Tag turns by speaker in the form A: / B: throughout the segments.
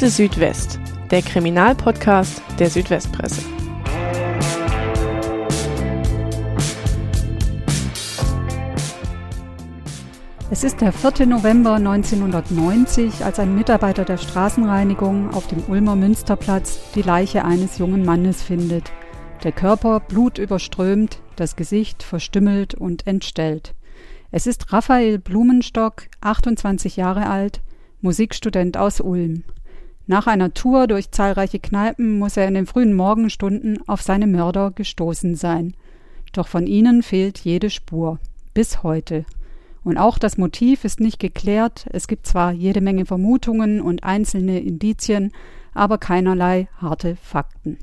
A: Akte Südwest, der Kriminalpodcast der Südwestpresse.
B: Es ist der 4. November 1990, als ein Mitarbeiter der Straßenreinigung auf dem Ulmer Münsterplatz die Leiche eines jungen Mannes findet. Der Körper blutüberströmt, das Gesicht verstümmelt und entstellt. Es ist Raphael Blumenstock, 28 Jahre alt, Musikstudent aus Ulm. Nach einer Tour durch zahlreiche Kneipen muss er in den frühen Morgenstunden auf seine Mörder gestoßen sein. Doch von ihnen fehlt jede Spur. Bis heute. Und auch das Motiv ist nicht geklärt. Es gibt zwar jede Menge Vermutungen und einzelne Indizien, aber keinerlei harte Fakten.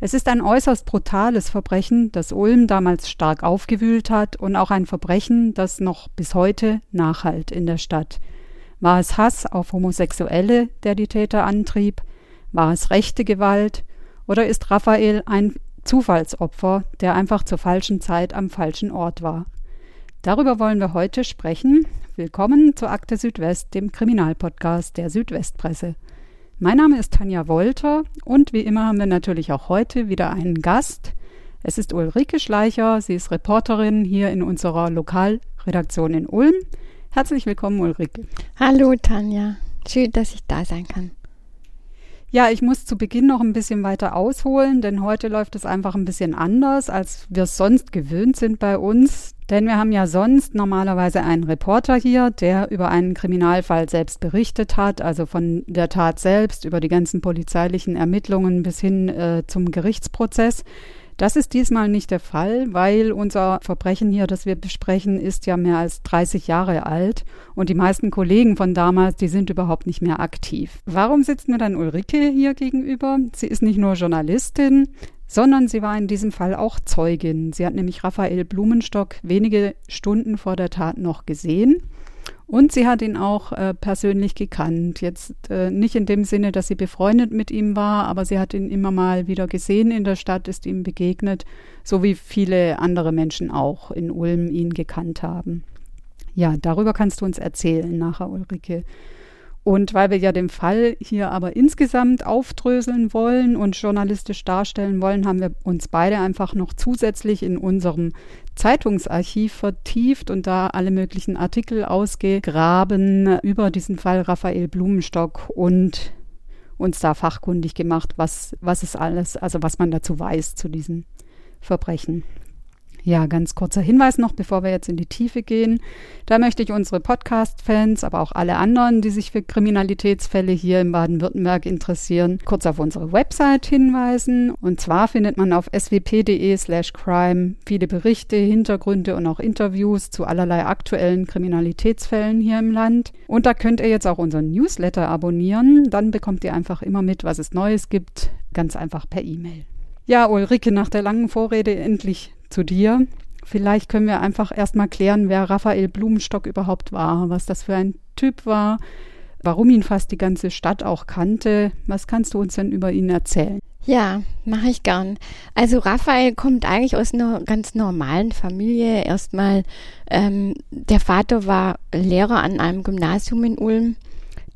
B: Es ist ein äußerst brutales Verbrechen, das Ulm damals stark aufgewühlt hat und auch ein Verbrechen, das noch bis heute nachhalt in der Stadt. War es Hass auf Homosexuelle, der die Täter antrieb? War es rechte Gewalt? Oder ist Raphael ein Zufallsopfer, der einfach zur falschen Zeit am falschen Ort war? Darüber wollen wir heute sprechen. Willkommen zur Akte Südwest, dem Kriminalpodcast der Südwestpresse. Mein Name ist Tanja Wolter und wie immer haben wir natürlich auch heute wieder einen Gast. Es ist Ulrike Schleicher, sie ist Reporterin hier in unserer Lokalredaktion in Ulm. Herzlich willkommen, Ulrike.
C: Hallo, Tanja. Schön, dass ich da sein kann.
B: Ja, ich muss zu Beginn noch ein bisschen weiter ausholen, denn heute läuft es einfach ein bisschen anders, als wir es sonst gewöhnt sind bei uns. Denn wir haben ja sonst normalerweise einen Reporter hier, der über einen Kriminalfall selbst berichtet hat, also von der Tat selbst, über die ganzen polizeilichen Ermittlungen bis hin äh, zum Gerichtsprozess. Das ist diesmal nicht der Fall, weil unser Verbrechen hier, das wir besprechen, ist ja mehr als 30 Jahre alt und die meisten Kollegen von damals, die sind überhaupt nicht mehr aktiv. Warum sitzt mir dann Ulrike hier gegenüber? Sie ist nicht nur Journalistin, sondern sie war in diesem Fall auch Zeugin. Sie hat nämlich Raphael Blumenstock wenige Stunden vor der Tat noch gesehen und sie hat ihn auch äh, persönlich gekannt. Jetzt äh, nicht in dem Sinne, dass sie befreundet mit ihm war, aber sie hat ihn immer mal wieder gesehen in der Stadt, ist ihm begegnet, so wie viele andere Menschen auch in Ulm ihn gekannt haben. Ja, darüber kannst du uns erzählen nachher, Ulrike. Und weil wir ja den Fall hier aber insgesamt aufdröseln wollen und journalistisch darstellen wollen, haben wir uns beide einfach noch zusätzlich in unserem Zeitungsarchiv vertieft und da alle möglichen Artikel ausgegraben über diesen Fall Raphael Blumenstock und uns da fachkundig gemacht, was, was ist alles, also was man dazu weiß zu diesen Verbrechen. Ja, ganz kurzer Hinweis noch, bevor wir jetzt in die Tiefe gehen. Da möchte ich unsere Podcast-Fans, aber auch alle anderen, die sich für Kriminalitätsfälle hier in Baden-Württemberg interessieren, kurz auf unsere Website hinweisen. Und zwar findet man auf swp.de slash crime viele Berichte, Hintergründe und auch Interviews zu allerlei aktuellen Kriminalitätsfällen hier im Land. Und da könnt ihr jetzt auch unseren Newsletter abonnieren. Dann bekommt ihr einfach immer mit, was es Neues gibt, ganz einfach per E-Mail. Ja, Ulrike, nach der langen Vorrede endlich zu dir. Vielleicht können wir einfach erstmal klären, wer Raphael Blumenstock überhaupt war, was das für ein Typ war, warum ihn fast die ganze Stadt auch kannte. Was kannst du uns denn über ihn erzählen?
C: Ja, mache ich gern. Also Raphael kommt eigentlich aus einer ganz normalen Familie. Erstmal, ähm, der Vater war Lehrer an einem Gymnasium in Ulm.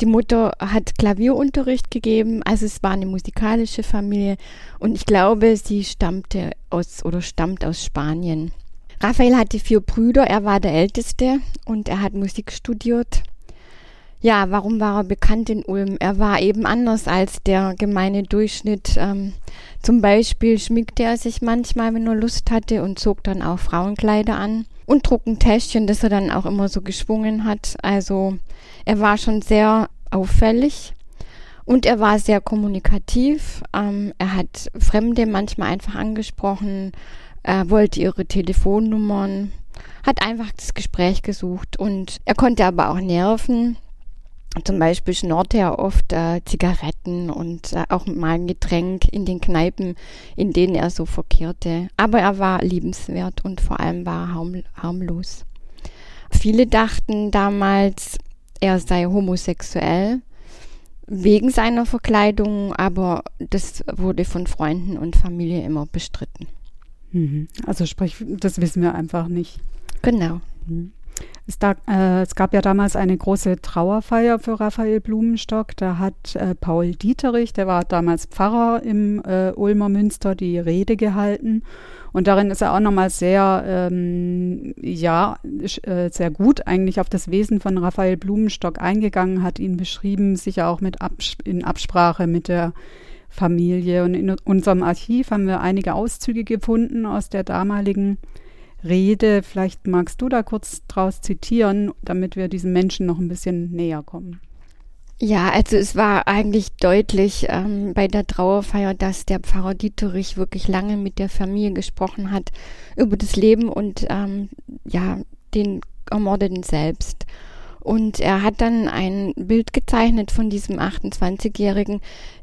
C: Die Mutter hat Klavierunterricht gegeben, also es war eine musikalische Familie und ich glaube, sie stammte aus oder stammt aus Spanien. Raphael hatte vier Brüder, er war der älteste und er hat Musik studiert. Ja, warum war er bekannt in Ulm? Er war eben anders als der gemeine Durchschnitt. Ähm, zum Beispiel schminkte er sich manchmal, wenn er Lust hatte und zog dann auch Frauenkleider an und trug ein Täschchen, das er dann auch immer so geschwungen hat. Also er war schon sehr auffällig und er war sehr kommunikativ. Ähm, er hat Fremde manchmal einfach angesprochen, er wollte ihre Telefonnummern, hat einfach das Gespräch gesucht und er konnte aber auch nerven. Zum Beispiel schnorrte er oft äh, Zigaretten und äh, auch mal ein Getränk in den Kneipen, in denen er so verkehrte. Aber er war liebenswert und vor allem war er harm harmlos. Viele dachten damals, er sei homosexuell wegen seiner Verkleidung, aber das wurde von Freunden und Familie immer bestritten.
B: Mhm. Also sprich, das wissen wir einfach nicht.
C: Genau.
B: Mhm. Es, da, äh, es, gab ja damals eine große Trauerfeier für Raphael Blumenstock. Da hat äh, Paul Dieterich, der war damals Pfarrer im äh, Ulmer Münster, die Rede gehalten. Und darin ist er auch nochmal sehr, ähm, ja, äh, sehr gut eigentlich auf das Wesen von Raphael Blumenstock eingegangen, hat ihn beschrieben, sicher auch mit Abs in Absprache mit der Familie. Und in unserem Archiv haben wir einige Auszüge gefunden aus der damaligen Rede. Vielleicht magst du da kurz draus zitieren, damit wir diesen Menschen noch ein bisschen näher kommen.
C: Ja, also es war eigentlich deutlich ähm, bei der Trauerfeier, dass der Pfarrer Dieterich wirklich lange mit der Familie gesprochen hat über das Leben und ähm, ja den Ermordeten selbst. Und er hat dann ein Bild gezeichnet von diesem 28-Jährigen,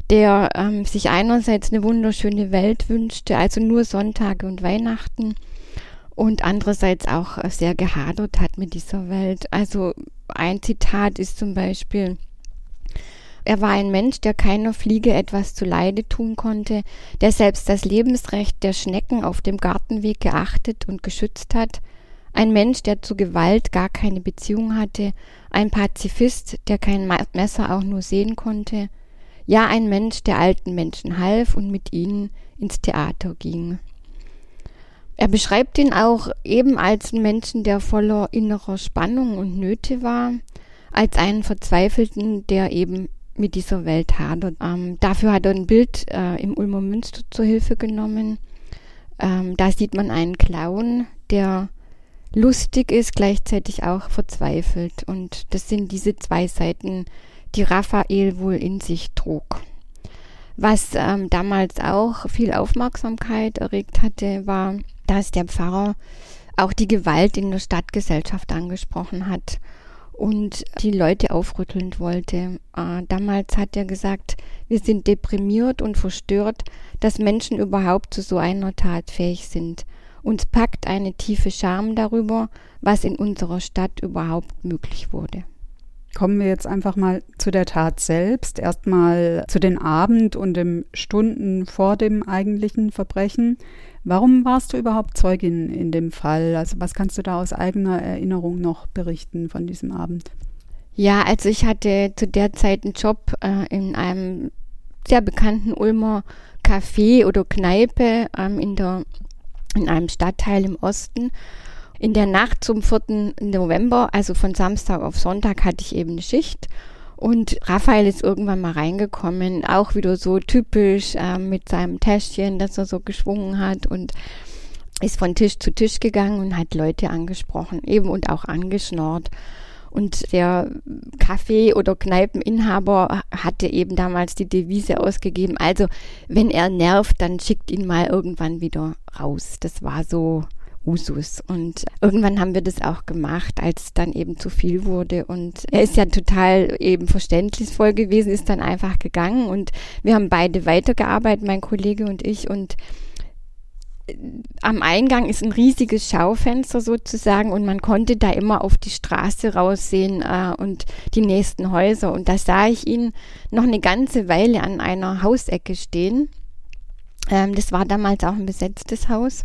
C: der ähm, sich einerseits eine wunderschöne Welt wünschte, also nur Sonntage und Weihnachten, und andererseits auch sehr gehadert hat mit dieser Welt. Also ein Zitat ist zum Beispiel, er war ein Mensch, der keiner Fliege etwas zu Leide tun konnte, der selbst das Lebensrecht der Schnecken auf dem Gartenweg geachtet und geschützt hat, ein Mensch, der zu Gewalt gar keine Beziehung hatte, ein Pazifist, der kein Messer auch nur sehen konnte, ja ein Mensch, der alten Menschen half und mit ihnen ins Theater ging. Er beschreibt ihn auch eben als einen Menschen, der voller innerer Spannung und Nöte war, als einen Verzweifelten, der eben mit dieser Welt hadert. Ähm, dafür hat er ein Bild äh, im Ulmer Münster zur Hilfe genommen. Ähm, da sieht man einen Clown, der lustig ist, gleichzeitig auch verzweifelt. Und das sind diese zwei Seiten, die Raphael wohl in sich trug. Was ähm, damals auch viel Aufmerksamkeit erregt hatte, war dass der Pfarrer auch die Gewalt in der Stadtgesellschaft angesprochen hat und die Leute aufrütteln wollte. Äh, damals hat er gesagt, wir sind deprimiert und verstört, dass Menschen überhaupt zu so einer Tat fähig sind. Uns packt eine tiefe Scham darüber, was in unserer Stadt überhaupt möglich wurde.
B: Kommen wir jetzt einfach mal zu der Tat selbst. Erstmal zu den Abend und den Stunden vor dem eigentlichen Verbrechen. Warum warst du überhaupt Zeugin in dem Fall? Also was kannst du da aus eigener Erinnerung noch berichten von diesem Abend?
C: Ja, also ich hatte zu der Zeit einen Job äh, in einem sehr bekannten Ulmer Café oder Kneipe ähm, in, der, in einem Stadtteil im Osten. In der Nacht zum 4. November, also von Samstag auf Sonntag, hatte ich eben eine Schicht und Raphael ist irgendwann mal reingekommen, auch wieder so typisch äh, mit seinem Täschchen, das er so geschwungen hat und ist von Tisch zu Tisch gegangen und hat Leute angesprochen, eben und auch angeschnort. Und der Kaffee- oder Kneipeninhaber hatte eben damals die Devise ausgegeben, also wenn er nervt, dann schickt ihn mal irgendwann wieder raus. Das war so Usus. Und irgendwann haben wir das auch gemacht, als es dann eben zu viel wurde. Und er ist ja total eben verständnisvoll gewesen, ist dann einfach gegangen und wir haben beide weitergearbeitet, mein Kollege und ich. Und äh, am Eingang ist ein riesiges Schaufenster sozusagen und man konnte da immer auf die Straße raussehen äh, und die nächsten Häuser. Und da sah ich ihn noch eine ganze Weile an einer Hausecke stehen. Ähm, das war damals auch ein besetztes Haus.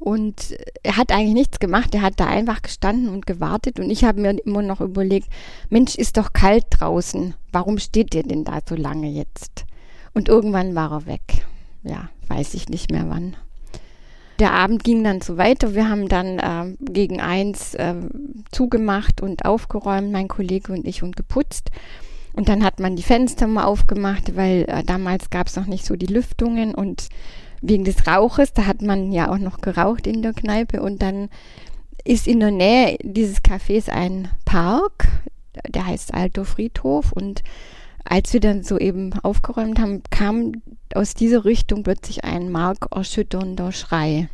C: Und er hat eigentlich nichts gemacht. Er hat da einfach gestanden und gewartet. Und ich habe mir immer noch überlegt, Mensch, ist doch kalt draußen. Warum steht ihr denn da so lange jetzt? Und irgendwann war er weg. Ja, weiß ich nicht mehr wann. Der Abend ging dann so weiter. Wir haben dann äh, gegen eins äh, zugemacht und aufgeräumt, mein Kollege und ich, und geputzt. Und dann hat man die Fenster mal aufgemacht, weil äh, damals gab es noch nicht so die Lüftungen und wegen des Rauches, da hat man ja auch noch geraucht in der Kneipe und dann ist in der Nähe dieses Cafés ein Park, der heißt Alto Friedhof und als wir dann so eben aufgeräumt haben, kam aus dieser Richtung plötzlich ein markerschütternder Schrei.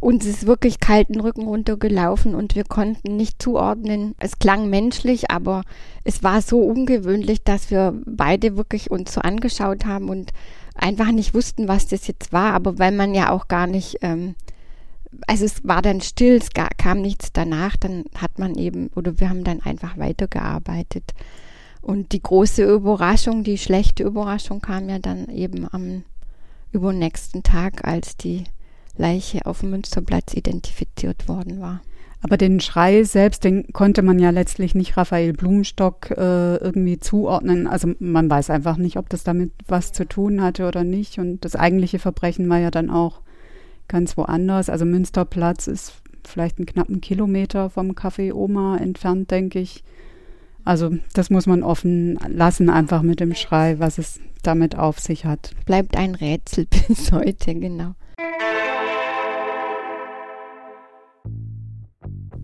C: Uns ist wirklich kalten Rücken runtergelaufen und wir konnten nicht zuordnen. Es klang menschlich, aber es war so ungewöhnlich, dass wir beide wirklich uns so angeschaut haben und einfach nicht wussten, was das jetzt war, aber weil man ja auch gar nicht, ähm, also es war dann still, es kam nichts danach, dann hat man eben, oder wir haben dann einfach weitergearbeitet. Und die große Überraschung, die schlechte Überraschung kam ja dann eben am übernächsten Tag, als die Leiche auf dem Münsterplatz identifiziert worden war.
B: Aber den Schrei selbst, den konnte man ja letztlich nicht Raphael Blumenstock äh, irgendwie zuordnen. Also man weiß einfach nicht, ob das damit was zu tun hatte oder nicht. Und das eigentliche Verbrechen war ja dann auch ganz woanders. Also Münsterplatz ist vielleicht einen knappen Kilometer vom Café Oma entfernt, denke ich. Also das muss man offen lassen, einfach mit dem Schrei, was es damit auf sich hat.
C: Bleibt ein Rätsel bis heute, genau.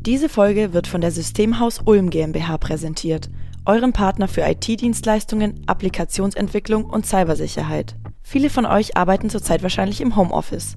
A: Diese Folge wird von der Systemhaus Ulm GmbH präsentiert, eurem Partner für IT-Dienstleistungen, Applikationsentwicklung und Cybersicherheit. Viele von euch arbeiten zurzeit wahrscheinlich im Homeoffice.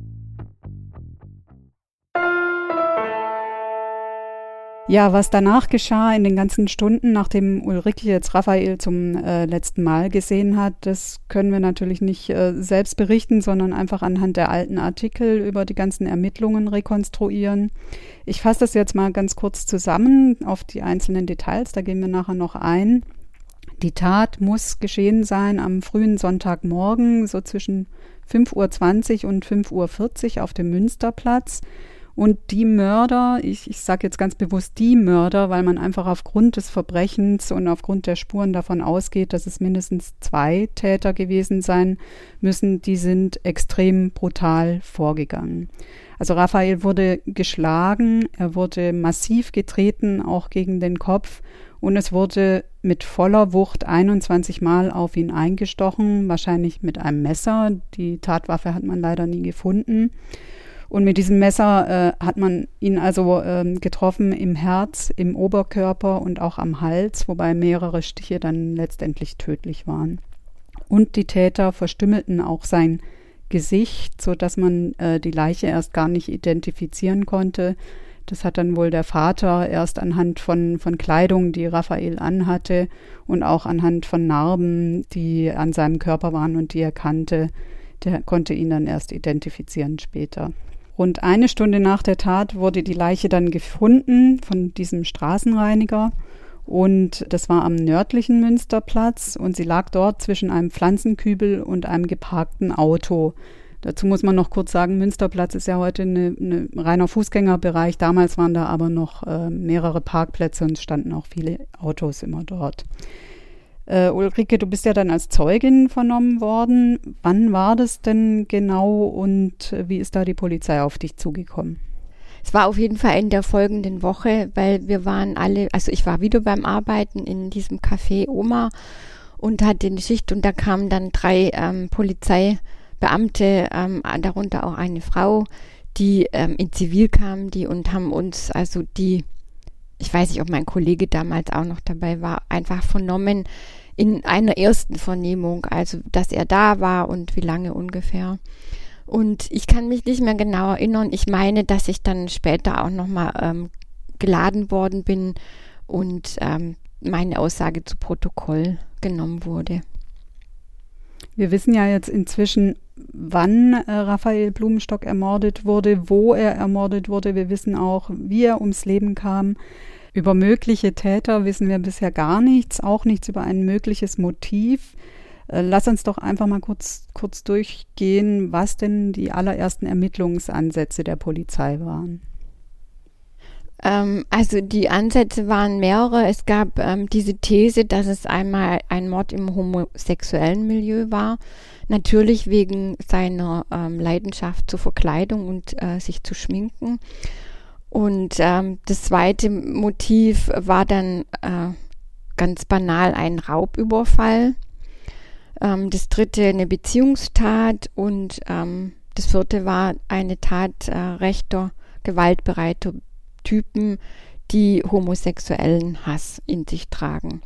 B: Ja, was danach geschah in den ganzen Stunden, nachdem Ulrike jetzt Raphael zum äh, letzten Mal gesehen hat, das können wir natürlich nicht äh, selbst berichten, sondern einfach anhand der alten Artikel über die ganzen Ermittlungen rekonstruieren. Ich fasse das jetzt mal ganz kurz zusammen auf die einzelnen Details, da gehen wir nachher noch ein. Die Tat muss geschehen sein am frühen Sonntagmorgen, so zwischen 5.20 Uhr und 5.40 Uhr auf dem Münsterplatz. Und die Mörder, ich, ich sage jetzt ganz bewusst die Mörder, weil man einfach aufgrund des Verbrechens und aufgrund der Spuren davon ausgeht, dass es mindestens zwei Täter gewesen sein müssen, die sind extrem brutal vorgegangen. Also Raphael wurde geschlagen, er wurde massiv getreten, auch gegen den Kopf und es wurde mit voller Wucht 21 Mal auf ihn eingestochen, wahrscheinlich mit einem Messer. Die Tatwaffe hat man leider nie gefunden. Und mit diesem Messer äh, hat man ihn also ähm, getroffen im Herz, im Oberkörper und auch am Hals, wobei mehrere Stiche dann letztendlich tödlich waren. Und die Täter verstümmelten auch sein Gesicht, so dass man äh, die Leiche erst gar nicht identifizieren konnte. Das hat dann wohl der Vater erst anhand von, von Kleidung, die Raphael anhatte und auch anhand von Narben, die an seinem Körper waren und die er kannte, der konnte ihn dann erst identifizieren später. Rund eine Stunde nach der Tat wurde die Leiche dann gefunden von diesem Straßenreiniger. Und das war am nördlichen Münsterplatz und sie lag dort zwischen einem Pflanzenkübel und einem geparkten Auto. Dazu muss man noch kurz sagen, Münsterplatz ist ja heute ein eine reiner Fußgängerbereich. Damals waren da aber noch äh, mehrere Parkplätze und standen auch viele Autos immer dort. Äh, Ulrike, du bist ja dann als Zeugin vernommen worden. Wann war das denn genau und wie ist da die Polizei auf dich zugekommen?
C: Es war auf jeden Fall in der folgenden Woche, weil wir waren alle, also ich war wieder beim Arbeiten in diesem Café Oma und hatte eine Schicht und da kamen dann drei ähm, Polizeibeamte, ähm, darunter auch eine Frau, die ähm, in Zivil kamen, die und haben uns, also die ich weiß nicht, ob mein Kollege damals auch noch dabei war, einfach vernommen in einer ersten Vernehmung, also dass er da war und wie lange ungefähr. Und ich kann mich nicht mehr genau erinnern. Ich meine, dass ich dann später auch nochmal ähm, geladen worden bin und ähm, meine Aussage zu Protokoll genommen wurde.
B: Wir wissen ja jetzt inzwischen, wann äh, Raphael Blumenstock ermordet wurde, wo er ermordet wurde. Wir wissen auch, wie er ums Leben kam. Über mögliche Täter wissen wir bisher gar nichts, auch nichts über ein mögliches Motiv. Äh, lass uns doch einfach mal kurz, kurz durchgehen, was denn die allerersten Ermittlungsansätze der Polizei waren.
C: Ähm, also die Ansätze waren mehrere. Es gab ähm, diese These, dass es einmal ein Mord im homosexuellen Milieu war. Natürlich wegen seiner ähm, Leidenschaft zur Verkleidung und äh, sich zu schminken. Und ähm, das zweite Motiv war dann äh, ganz banal ein Raubüberfall. Ähm, das dritte eine Beziehungstat und ähm, das vierte war eine Tat äh, rechter, gewaltbereiter Typen, die homosexuellen Hass in sich tragen.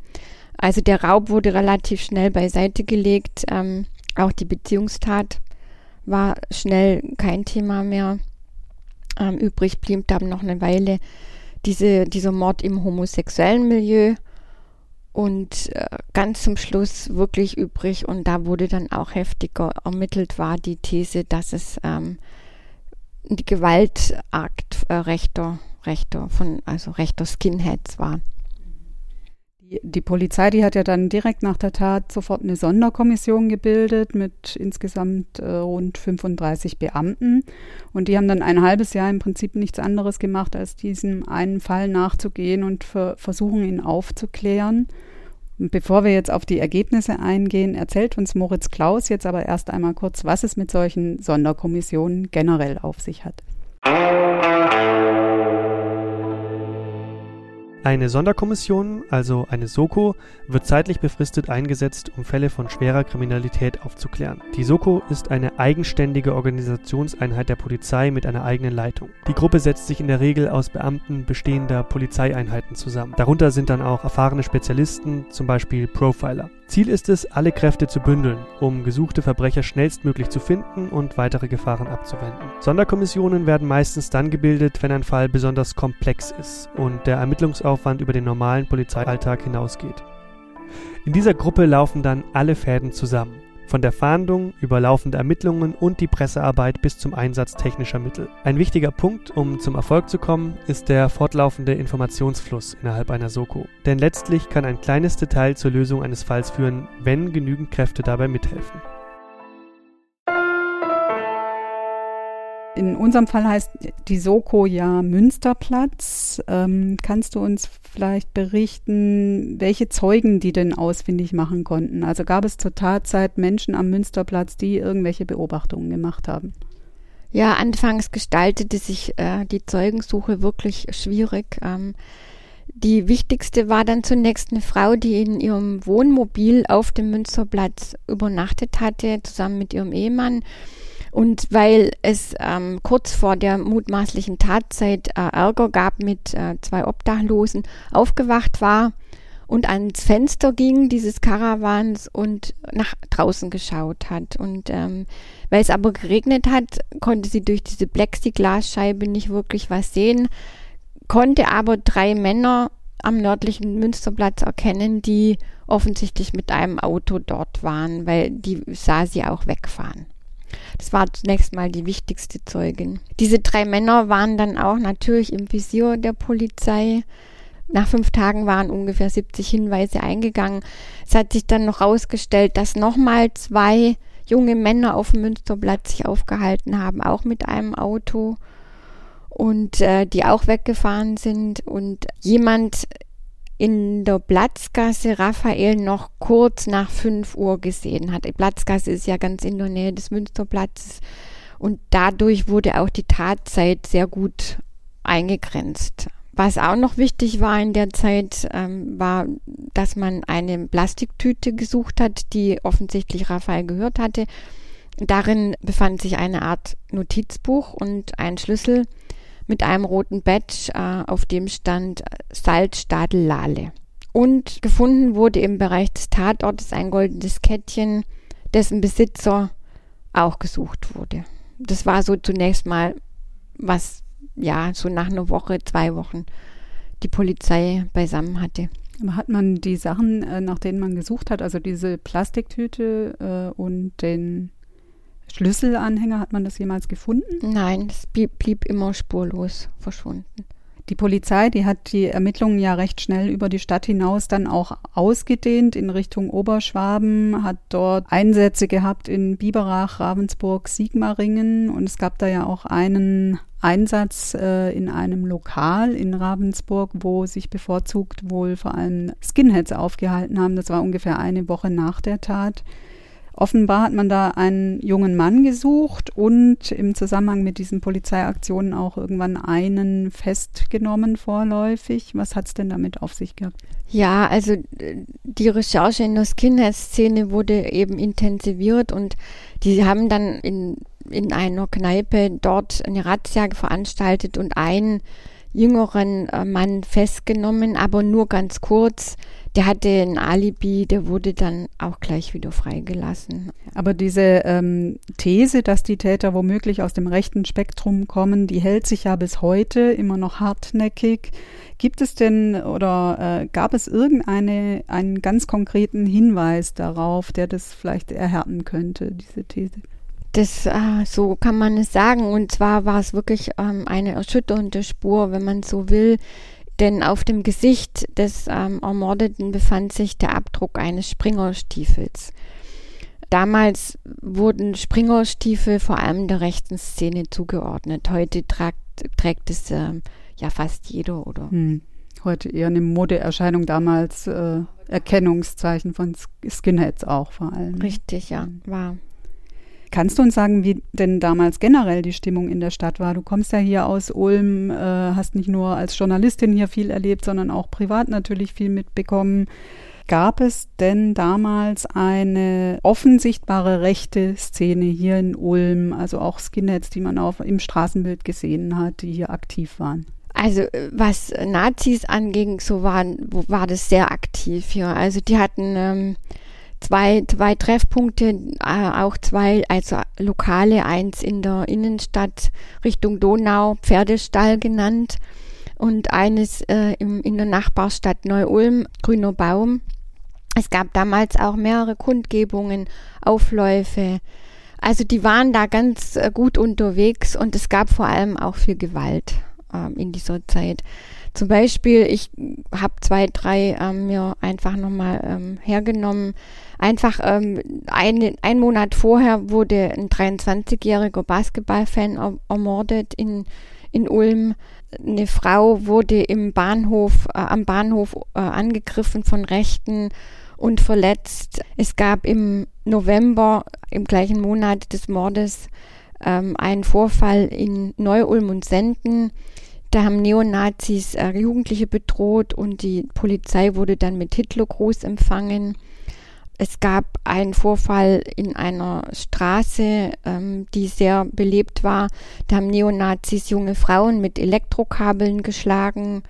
C: Also der Raub wurde relativ schnell beiseite gelegt. Ähm, auch die Beziehungstat war schnell kein Thema mehr. Ähm, übrig blieb dann noch eine Weile diese, dieser Mord im homosexuellen Milieu. Und äh, ganz zum Schluss wirklich übrig, und da wurde dann auch heftiger ermittelt, war die These, dass es ähm, die Gewaltakt äh, rechter, rechter von, also rechter Skinheads war.
B: Die, die, Polizei, die hat ja dann direkt nach der Tat sofort eine Sonderkommission gebildet mit insgesamt äh, rund 35 Beamten. Und die haben dann ein halbes Jahr im Prinzip nichts anderes gemacht, als diesem einen Fall nachzugehen und für, versuchen, ihn aufzuklären. Und bevor wir jetzt auf die Ergebnisse eingehen, erzählt uns Moritz Klaus jetzt aber erst einmal kurz, was es mit solchen Sonderkommissionen generell auf sich hat.
D: Eine Sonderkommission, also eine Soko, wird zeitlich befristet eingesetzt, um Fälle von schwerer Kriminalität aufzuklären. Die Soko ist eine eigenständige Organisationseinheit der Polizei mit einer eigenen Leitung. Die Gruppe setzt sich in der Regel aus Beamten bestehender Polizeieinheiten zusammen. Darunter sind dann auch erfahrene Spezialisten, zum Beispiel Profiler. Ziel ist es, alle Kräfte zu bündeln, um gesuchte Verbrecher schnellstmöglich zu finden und weitere Gefahren abzuwenden. Sonderkommissionen werden meistens dann gebildet, wenn ein Fall besonders komplex ist und der Ermittlungsaufwand über den normalen Polizeialltag hinausgeht. In dieser Gruppe laufen dann alle Fäden zusammen. Von der Fahndung über laufende Ermittlungen und die Pressearbeit bis zum Einsatz technischer Mittel. Ein wichtiger Punkt, um zum Erfolg zu kommen, ist der fortlaufende Informationsfluss innerhalb einer Soko. Denn letztlich kann ein kleines Detail zur Lösung eines Falls führen, wenn genügend Kräfte dabei mithelfen.
B: In unserem Fall heißt die Soko ja Münsterplatz. Ähm, kannst du uns vielleicht berichten, welche Zeugen die denn ausfindig machen konnten? Also gab es zur Tatzeit Menschen am Münsterplatz, die irgendwelche Beobachtungen gemacht haben?
C: Ja, anfangs gestaltete sich äh, die Zeugensuche wirklich schwierig. Ähm, die wichtigste war dann zunächst eine Frau, die in ihrem Wohnmobil auf dem Münsterplatz übernachtet hatte, zusammen mit ihrem Ehemann. Und weil es ähm, kurz vor der mutmaßlichen Tatzeit äh, Ärger gab mit äh, zwei Obdachlosen, aufgewacht war und ans Fenster ging dieses Karawans und nach draußen geschaut hat. Und ähm, weil es aber geregnet hat, konnte sie durch diese Plexiglasscheibe nicht wirklich was sehen, konnte aber drei Männer am nördlichen Münsterplatz erkennen, die offensichtlich mit einem Auto dort waren, weil die sah sie auch wegfahren. Das war zunächst mal die wichtigste Zeugin. Diese drei Männer waren dann auch natürlich im Visier der Polizei. Nach fünf Tagen waren ungefähr 70 Hinweise eingegangen. Es hat sich dann noch herausgestellt, dass nochmal zwei junge Männer auf dem Münsterplatz sich aufgehalten haben, auch mit einem Auto und äh, die auch weggefahren sind. Und jemand in der Platzgasse Raphael noch kurz nach 5 Uhr gesehen hat. Die Platzgasse ist ja ganz in der Nähe des Münsterplatzes und dadurch wurde auch die Tatzeit sehr gut eingegrenzt. Was auch noch wichtig war in der Zeit, ähm, war, dass man eine Plastiktüte gesucht hat, die offensichtlich Raphael gehört hatte. Darin befand sich eine Art Notizbuch und ein Schlüssel, mit einem roten Badge, äh, auf dem stand Salzstadel Lale. Und gefunden wurde im Bereich des Tatortes ein goldenes Kettchen, dessen Besitzer auch gesucht wurde. Das war so zunächst mal, was ja so nach einer Woche, zwei Wochen die Polizei beisammen hatte.
B: Hat man die Sachen, äh, nach denen man gesucht hat, also diese Plastiktüte äh, und den Schlüsselanhänger, hat man das jemals gefunden?
C: Nein, es blieb, blieb immer spurlos verschwunden.
B: Die Polizei, die hat die Ermittlungen ja recht schnell über die Stadt hinaus dann auch ausgedehnt in Richtung Oberschwaben, hat dort Einsätze gehabt in Biberach, Ravensburg, Sigmaringen und es gab da ja auch einen Einsatz äh, in einem Lokal in Ravensburg, wo sich bevorzugt wohl vor allem Skinheads aufgehalten haben. Das war ungefähr eine Woche nach der Tat. Offenbar hat man da einen jungen Mann gesucht und im Zusammenhang mit diesen Polizeiaktionen auch irgendwann einen festgenommen vorläufig. Was hat es denn damit auf sich gehabt?
C: Ja, also äh, die Recherche in der Skinhead-Szene wurde eben intensiviert und die haben dann in, in einer Kneipe dort eine Razzia veranstaltet und einen jüngeren äh, Mann festgenommen, aber nur ganz kurz der hatte ein Alibi, der wurde dann auch gleich wieder freigelassen.
B: Aber diese ähm, These, dass die Täter womöglich aus dem rechten Spektrum kommen, die hält sich ja bis heute immer noch hartnäckig. Gibt es denn oder äh, gab es irgendeine einen ganz konkreten Hinweis darauf, der das vielleicht erhärten könnte, diese These?
C: Das, äh, so kann man es sagen. Und zwar war es wirklich ähm, eine erschütternde Spur, wenn man so will denn auf dem Gesicht des ähm, Ermordeten befand sich der Abdruck eines Springerstiefels. Damals wurden Springerstiefel vor allem der rechten Szene zugeordnet. Heute tragt, trägt es äh, ja fast jeder, oder? Hm.
B: Heute eher eine Modeerscheinung, damals äh, Erkennungszeichen von Skinheads auch vor allem.
C: Richtig, ja, war.
B: Kannst du uns sagen, wie denn damals generell die Stimmung in der Stadt war? Du kommst ja hier aus Ulm, äh, hast nicht nur als Journalistin hier viel erlebt, sondern auch privat natürlich viel mitbekommen. Gab es denn damals eine offensichtbare rechte Szene hier in Ulm, also auch Skinheads, die man auch im Straßenbild gesehen hat, die hier aktiv waren?
C: Also äh, was Nazis anging, so waren, war das sehr aktiv hier. Also die hatten ähm, zwei, zwei Treffpunkte, äh, auch zwei, also Lokale, eins in der Innenstadt Richtung Donau, Pferdestall genannt und eines äh, im, in der Nachbarstadt Neu-Ulm, Grüner Baum. Es gab damals auch mehrere Kundgebungen, Aufläufe. Also die waren da ganz äh, gut unterwegs und es gab vor allem auch viel Gewalt äh, in dieser Zeit. Zum Beispiel, ich habe zwei, drei ähm, mir einfach nochmal ähm, hergenommen. Einfach ähm, ein, ein Monat vorher wurde ein 23-jähriger Basketballfan ermordet in, in Ulm. Eine Frau wurde im Bahnhof, äh, am Bahnhof äh, angegriffen von Rechten und verletzt. Es gab im November, im gleichen Monat des Mordes, ähm, einen Vorfall in Neu-Ulm und Senden da haben Neonazis äh, Jugendliche bedroht und die Polizei wurde dann mit Hitlergruß empfangen. Es gab einen Vorfall in einer Straße, ähm, die sehr belebt war. Da haben Neonazis junge Frauen mit Elektrokabeln geschlagen.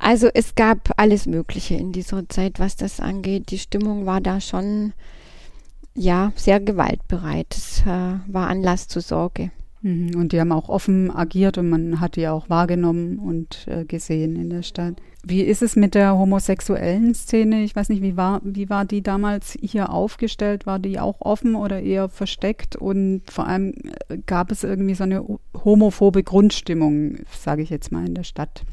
C: Also es gab alles Mögliche in dieser Zeit, was das angeht. Die Stimmung war da schon ja sehr gewaltbereit. Es äh, war Anlass zur Sorge.
B: Mhm. Und die haben auch offen agiert und man hat die auch wahrgenommen und äh, gesehen in der Stadt. Wie ist es mit der homosexuellen Szene? Ich weiß nicht, wie war, wie war die damals hier aufgestellt? War die auch offen oder eher versteckt? Und vor allem äh, gab es irgendwie so eine homophobe Grundstimmung, sage ich jetzt mal, in der Stadt?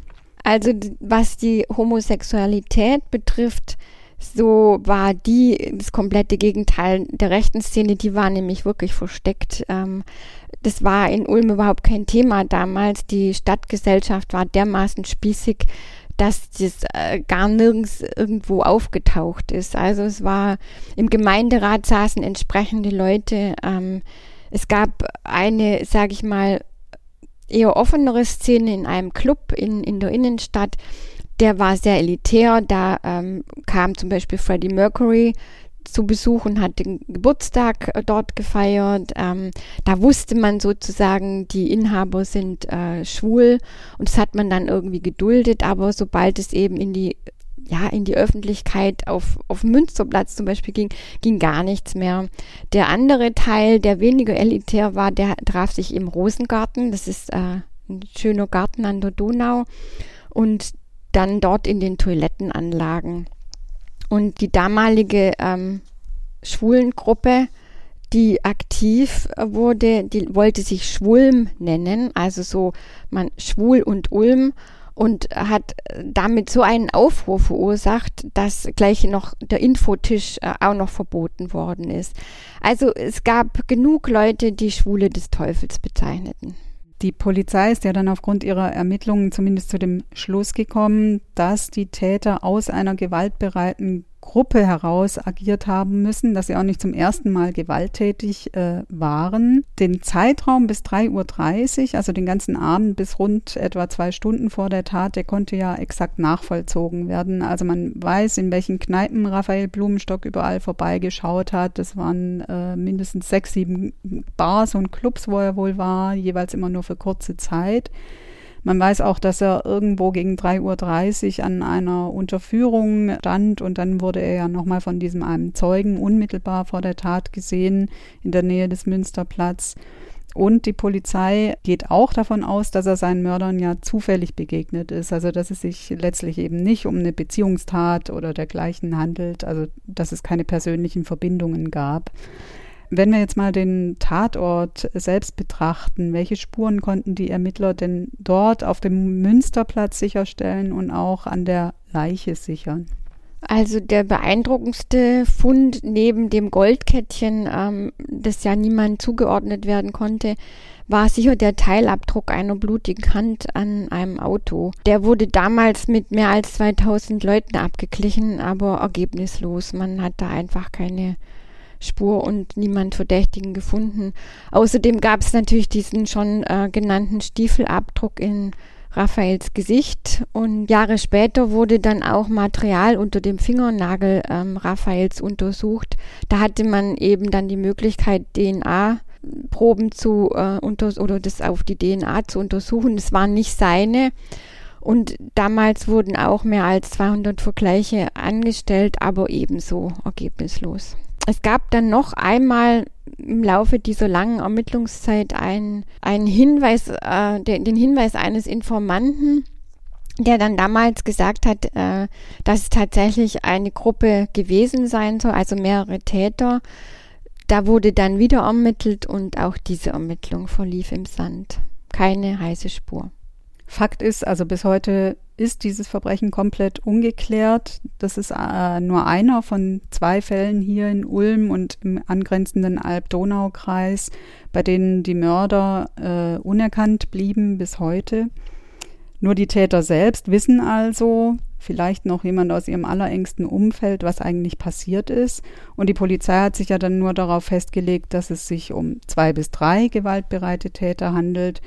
C: Also was die Homosexualität betrifft, so war die das komplette Gegenteil der rechten Szene, die war nämlich wirklich versteckt. Ähm, das war in Ulm überhaupt kein Thema damals. Die Stadtgesellschaft war dermaßen spießig, dass das äh, gar nirgends irgendwo aufgetaucht ist. Also es war im Gemeinderat saßen entsprechende Leute. Ähm, es gab eine, sage ich mal, eher offenere Szene in einem Club in, in der Innenstadt. Der war sehr elitär. Da ähm, kam zum Beispiel Freddie Mercury zu Besuch und hat den Geburtstag äh, dort gefeiert. Ähm, da wusste man sozusagen, die Inhaber sind äh, schwul und das hat man dann irgendwie geduldet, aber sobald es eben in die ja, in die Öffentlichkeit auf, auf Münsterplatz zum Beispiel ging, ging gar nichts mehr. Der andere Teil, der weniger elitär war, der traf sich im Rosengarten. Das ist äh, ein schöner Garten an der Donau. Und dann dort in den Toilettenanlagen. Und die damalige ähm, Schwulengruppe, die aktiv wurde, die wollte sich Schwulm nennen, also so man Schwul und Ulm und hat damit so einen Aufruhr verursacht, dass gleich noch der Infotisch äh, auch noch verboten worden ist. Also es gab genug Leute, die Schwule des Teufels bezeichneten.
B: Die Polizei ist ja dann aufgrund ihrer Ermittlungen zumindest zu dem Schluss gekommen, dass die Täter aus einer gewaltbereiten Gruppe heraus agiert haben müssen, dass sie auch nicht zum ersten Mal gewalttätig äh, waren. Den Zeitraum bis 3.30 Uhr, also den ganzen Abend bis rund etwa zwei Stunden vor der Tat, der konnte ja exakt nachvollzogen werden. Also man weiß, in welchen Kneipen Raphael Blumenstock überall vorbeigeschaut hat. Das waren äh, mindestens sechs, sieben Bars und Clubs, wo er wohl war, jeweils immer nur für kurze Zeit. Man weiß auch, dass er irgendwo gegen 3.30 Uhr an einer Unterführung stand und dann wurde er ja nochmal von diesem einen Zeugen unmittelbar vor der Tat gesehen in der Nähe des Münsterplatz. Und die Polizei geht auch davon aus, dass er seinen Mördern ja zufällig begegnet ist. Also dass es sich letztlich eben nicht um eine Beziehungstat oder dergleichen handelt, also dass es keine persönlichen Verbindungen gab. Wenn wir jetzt mal den Tatort selbst betrachten, welche Spuren konnten die Ermittler denn dort auf dem Münsterplatz sicherstellen und auch an der Leiche sichern?
C: Also der beeindruckendste Fund neben dem Goldkettchen, ähm, das ja niemand zugeordnet werden konnte, war sicher der Teilabdruck einer blutigen Hand an einem Auto. Der wurde damals mit mehr als 2000 Leuten abgeglichen, aber ergebnislos. Man hat da einfach keine Spur und niemand Verdächtigen gefunden. Außerdem gab es natürlich diesen schon äh, genannten Stiefelabdruck in Raphaels Gesicht und Jahre später wurde dann auch Material unter dem Fingernagel ähm, Raphaels untersucht. Da hatte man eben dann die Möglichkeit, DNA Proben zu äh, unter oder das auf die DNA zu untersuchen. Es waren nicht seine. Und damals wurden auch mehr als 200 Vergleiche angestellt, aber ebenso ergebnislos es gab dann noch einmal im Laufe dieser langen Ermittlungszeit einen, einen Hinweis, äh, den, den Hinweis eines Informanten, der dann damals gesagt hat, äh, dass es tatsächlich eine Gruppe gewesen sein soll, also mehrere Täter. Da wurde dann wieder ermittelt und auch diese Ermittlung verlief im Sand. Keine heiße Spur.
B: Fakt ist, also bis heute ist dieses Verbrechen komplett ungeklärt. Das ist äh, nur einer von zwei Fällen hier in Ulm und im angrenzenden Alb-Donau-Kreis, bei denen die Mörder äh, unerkannt blieben bis heute. Nur die Täter selbst wissen also, vielleicht noch jemand aus ihrem allerengsten Umfeld, was eigentlich passiert ist. Und die Polizei hat sich ja dann nur darauf festgelegt, dass es sich um zwei bis drei gewaltbereite Täter handelt,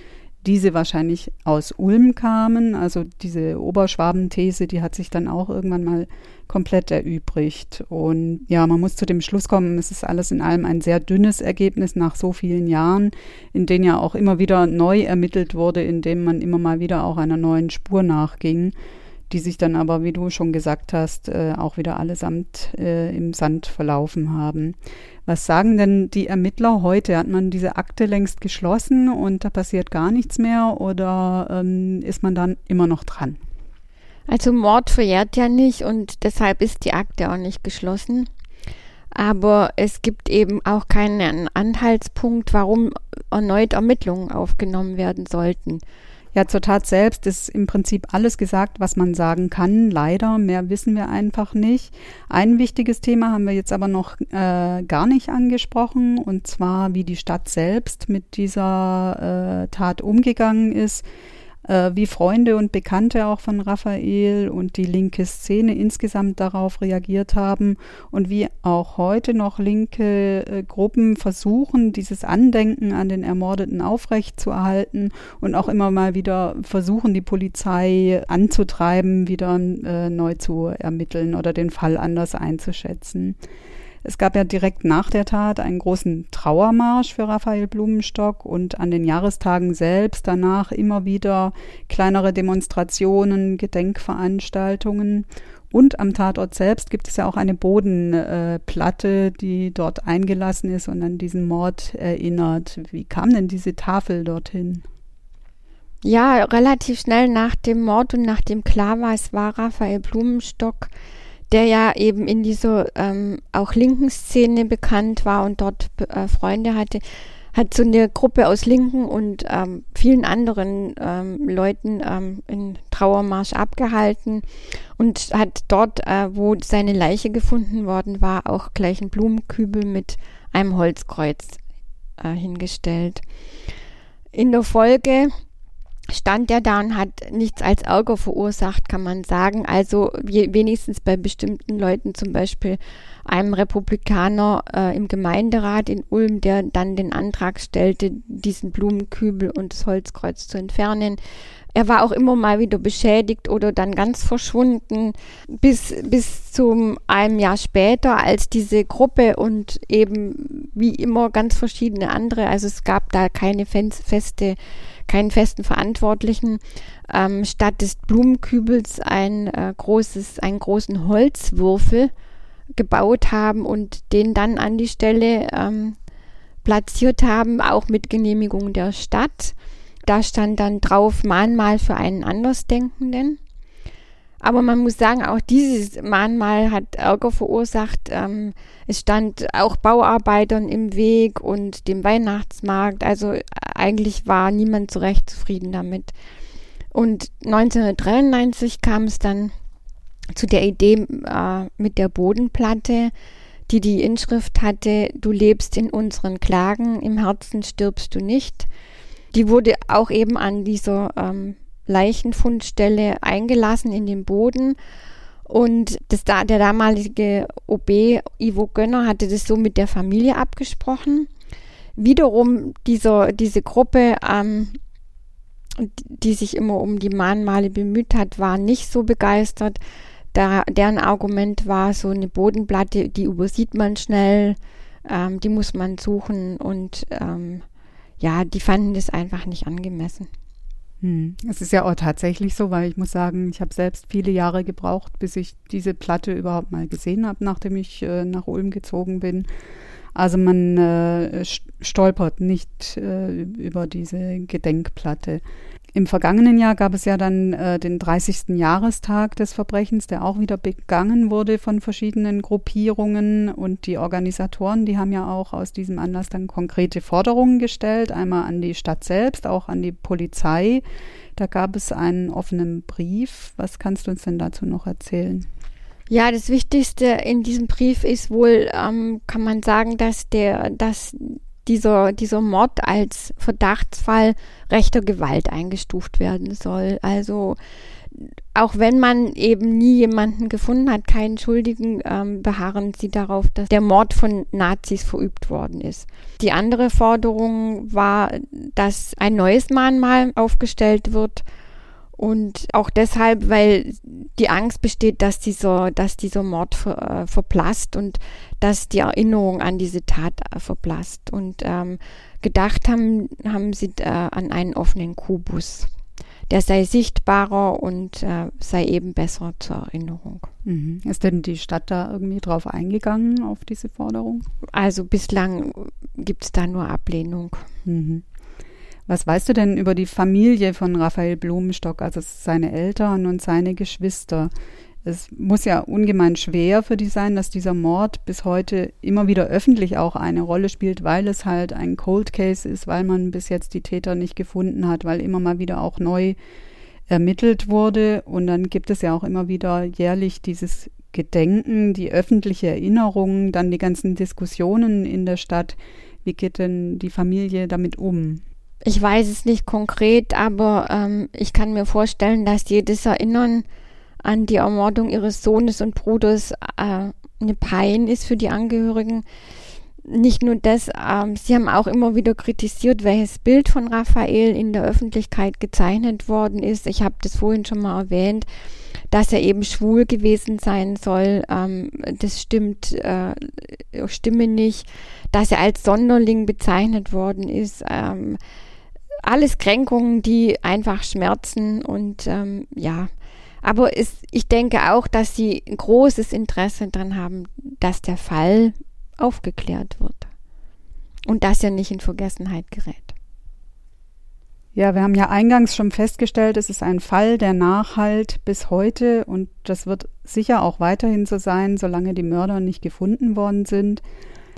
B: diese wahrscheinlich aus Ulm kamen. Also diese Oberschwabenthese, die hat sich dann auch irgendwann mal komplett erübrigt. Und ja, man muss zu dem Schluss kommen, es ist alles in allem ein sehr dünnes Ergebnis nach so vielen Jahren, in denen ja auch immer wieder neu ermittelt wurde, in dem man immer mal wieder auch einer neuen Spur nachging die sich dann aber, wie du schon gesagt hast, äh, auch wieder allesamt äh, im Sand verlaufen haben. Was sagen denn die Ermittler heute? Hat man diese Akte längst geschlossen und da passiert gar nichts mehr oder ähm, ist man dann immer noch dran?
C: Also Mord verjährt ja nicht und deshalb ist die Akte auch nicht geschlossen. Aber es gibt eben auch keinen Anhaltspunkt, warum erneut Ermittlungen aufgenommen werden sollten.
B: Ja, zur Tat selbst ist im Prinzip alles gesagt, was man sagen kann. Leider, mehr wissen wir einfach nicht. Ein wichtiges Thema haben wir jetzt aber noch äh, gar nicht angesprochen, und zwar, wie die Stadt selbst mit dieser äh, Tat umgegangen ist äh, wie Freunde und Bekannte auch von Raphael und die linke Szene insgesamt darauf reagiert haben und wie auch heute noch linke äh, Gruppen versuchen, dieses Andenken an den Ermordeten aufrechtzuerhalten und auch immer mal wieder versuchen, die Polizei anzutreiben, wieder äh, neu zu ermitteln oder den Fall anders einzuschätzen. Es gab ja direkt nach der Tat einen großen Trauermarsch für Raphael Blumenstock und an den Jahrestagen selbst danach immer wieder kleinere Demonstrationen, Gedenkveranstaltungen. Und am Tatort selbst gibt es ja auch eine Bodenplatte, äh, die dort eingelassen ist und an diesen Mord erinnert. Wie kam denn diese Tafel dorthin?
C: Ja, relativ schnell nach dem Mord und nachdem klar war, es war Raphael Blumenstock, der ja eben in dieser ähm, auch linken Szene bekannt war und dort äh, Freunde hatte, hat so eine Gruppe aus Linken und ähm, vielen anderen ähm, Leuten ähm, in Trauermarsch abgehalten und hat dort, äh, wo seine Leiche gefunden worden war, auch gleich einen Blumenkübel mit einem Holzkreuz äh, hingestellt. In der Folge stand er da und hat nichts als Ärger verursacht, kann man sagen. Also wenigstens bei bestimmten Leuten, zum Beispiel einem Republikaner äh, im Gemeinderat in Ulm, der dann den Antrag stellte, diesen Blumenkübel und das Holzkreuz zu entfernen. Er war auch immer mal wieder beschädigt oder dann ganz verschwunden, bis, bis zum einem Jahr später, als diese Gruppe und eben wie immer ganz verschiedene andere, also es gab da keine feste keinen festen Verantwortlichen, ähm, statt des Blumenkübels ein äh, großes, einen großen Holzwürfel gebaut haben und den dann an die Stelle ähm, platziert haben, auch mit Genehmigung der Stadt. Da stand dann drauf Mahnmal für einen Andersdenkenden. Aber man muss sagen, auch dieses Mahnmal hat Ärger verursacht. Ähm, es stand auch Bauarbeitern im Weg und dem Weihnachtsmarkt. Also eigentlich war niemand so recht zufrieden damit. Und 1993 kam es dann zu der Idee äh, mit der Bodenplatte, die die Inschrift hatte, du lebst in unseren Klagen, im Herzen stirbst du nicht. Die wurde auch eben an dieser ähm, Leichenfundstelle eingelassen in den Boden. Und das, der damalige OB Ivo Gönner hatte das so mit der Familie abgesprochen. Wiederum dieser, diese Gruppe, ähm, die sich immer um die Mahnmale bemüht hat, war nicht so begeistert. Da, deren Argument war, so eine Bodenplatte, die übersieht man schnell, ähm, die muss man suchen und ähm, ja, die fanden das einfach nicht angemessen.
B: Hm. Es ist ja auch tatsächlich so, weil ich muss sagen, ich habe selbst viele Jahre gebraucht, bis ich diese Platte überhaupt mal gesehen habe, nachdem ich äh, nach Ulm gezogen bin. Also man äh, stolpert nicht äh, über diese Gedenkplatte. Im vergangenen Jahr gab es ja dann äh, den 30. Jahrestag des Verbrechens, der auch wieder begangen wurde von verschiedenen Gruppierungen und die Organisatoren, die haben ja auch aus diesem Anlass dann konkrete Forderungen gestellt, einmal an die Stadt selbst, auch an die Polizei. Da gab es einen offenen Brief. Was kannst du uns denn dazu noch erzählen?
C: Ja, das Wichtigste in diesem Brief ist wohl, ähm, kann man sagen, dass der, dass dieser, dieser Mord als Verdachtsfall rechter Gewalt eingestuft werden soll. Also auch wenn man eben nie jemanden gefunden hat, keinen Schuldigen, ähm, beharren sie darauf, dass der Mord von Nazis verübt worden ist. Die andere Forderung war, dass ein neues Mahnmal aufgestellt wird, und auch deshalb, weil die Angst besteht, dass dieser, dass dieser Mord ver, äh, verblasst und dass die Erinnerung an diese Tat äh, verblasst. Und ähm, gedacht haben, haben sie äh, an einen offenen Kubus. Der sei sichtbarer und äh, sei eben besser zur Erinnerung.
B: Mhm. Ist denn die Stadt da irgendwie drauf eingegangen, auf diese Forderung?
C: Also bislang gibt es da nur Ablehnung.
B: Mhm. Was weißt du denn über die Familie von Raphael Blumenstock, also seine Eltern und seine Geschwister? Es muss ja ungemein schwer für die sein, dass dieser Mord bis heute immer wieder öffentlich auch eine Rolle spielt, weil es halt ein Cold Case ist, weil man bis jetzt die Täter nicht gefunden hat, weil immer mal wieder auch neu ermittelt wurde. Und dann gibt es ja auch immer wieder jährlich dieses Gedenken, die öffentliche Erinnerung, dann die ganzen Diskussionen in der Stadt. Wie geht denn die Familie damit um?
C: Ich weiß es nicht konkret, aber ähm, ich kann mir vorstellen, dass jedes Erinnern an die Ermordung ihres Sohnes und Bruders äh, eine Pein ist für die Angehörigen. Nicht nur das, ähm, sie haben auch immer wieder kritisiert, welches Bild von Raphael in der Öffentlichkeit gezeichnet worden ist. Ich habe das vorhin schon mal erwähnt, dass er eben schwul gewesen sein soll. Ähm, das stimmt, äh, stimme nicht. Dass er als Sonderling bezeichnet worden ist. Ähm, alles Kränkungen, die einfach schmerzen und ähm, ja. Aber es, ich denke auch, dass sie ein großes Interesse daran haben, dass der Fall aufgeklärt wird und dass er nicht in Vergessenheit gerät.
B: Ja, wir haben ja eingangs schon festgestellt, es ist ein Fall, der nachhalt bis heute und das wird sicher auch weiterhin so sein, solange die Mörder nicht gefunden worden sind.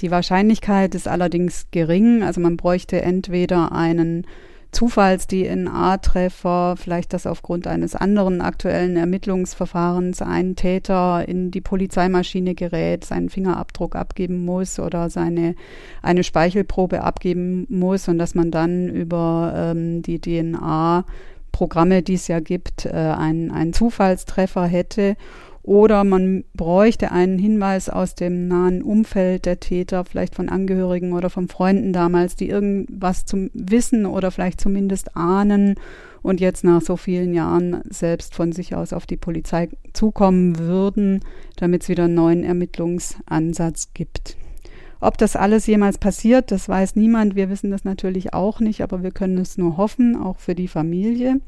B: Die Wahrscheinlichkeit ist allerdings gering, also man bräuchte entweder einen Zufalls-DNA-Treffer, vielleicht dass aufgrund eines anderen aktuellen Ermittlungsverfahrens ein Täter in die Polizeimaschine gerät, seinen Fingerabdruck abgeben muss oder seine eine Speichelprobe abgeben muss und dass man dann über ähm, die DNA Programme, die es ja gibt, äh, einen, einen Zufallstreffer hätte oder man bräuchte einen Hinweis aus dem nahen Umfeld der Täter, vielleicht von Angehörigen oder von Freunden damals, die irgendwas zum Wissen oder vielleicht zumindest ahnen und jetzt nach so vielen Jahren selbst von sich aus auf die Polizei zukommen würden, damit es wieder einen neuen Ermittlungsansatz gibt. Ob das alles jemals passiert, das weiß niemand. Wir wissen das natürlich auch nicht, aber wir können es nur hoffen, auch für die Familie.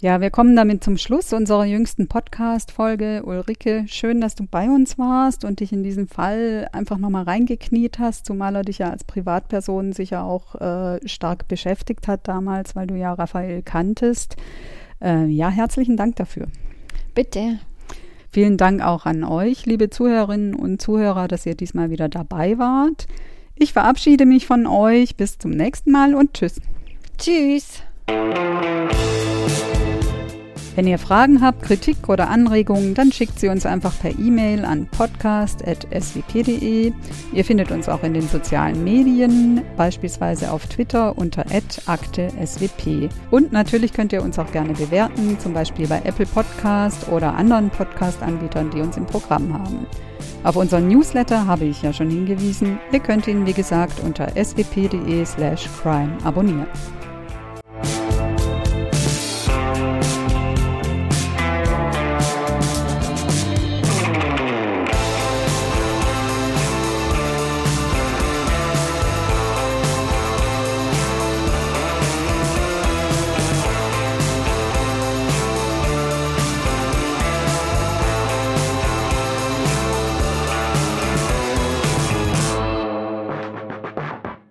B: Ja, wir kommen damit zum Schluss unserer jüngsten Podcast-Folge. Ulrike, schön, dass du bei uns warst und dich in diesen Fall einfach nochmal reingekniet hast, zumal er dich ja als Privatperson sicher auch äh, stark beschäftigt hat damals, weil du ja Raphael kanntest. Äh, ja, herzlichen Dank dafür.
C: Bitte.
B: Vielen Dank auch an euch, liebe Zuhörerinnen und Zuhörer, dass ihr diesmal wieder dabei wart. Ich verabschiede mich von euch. Bis zum nächsten Mal und tschüss.
C: Tschüss.
B: Wenn ihr Fragen habt, Kritik oder Anregungen, dann schickt sie uns einfach per E-Mail an podcast.swp.de. Ihr findet uns auch in den sozialen Medien, beispielsweise auf Twitter unter @akte_swp. Und natürlich könnt ihr uns auch gerne bewerten, zum Beispiel bei Apple Podcast oder anderen Podcast-Anbietern, die uns im Programm haben. Auf unseren Newsletter habe ich ja schon hingewiesen. Ihr könnt ihn, wie gesagt, unter swp.de/crime abonnieren.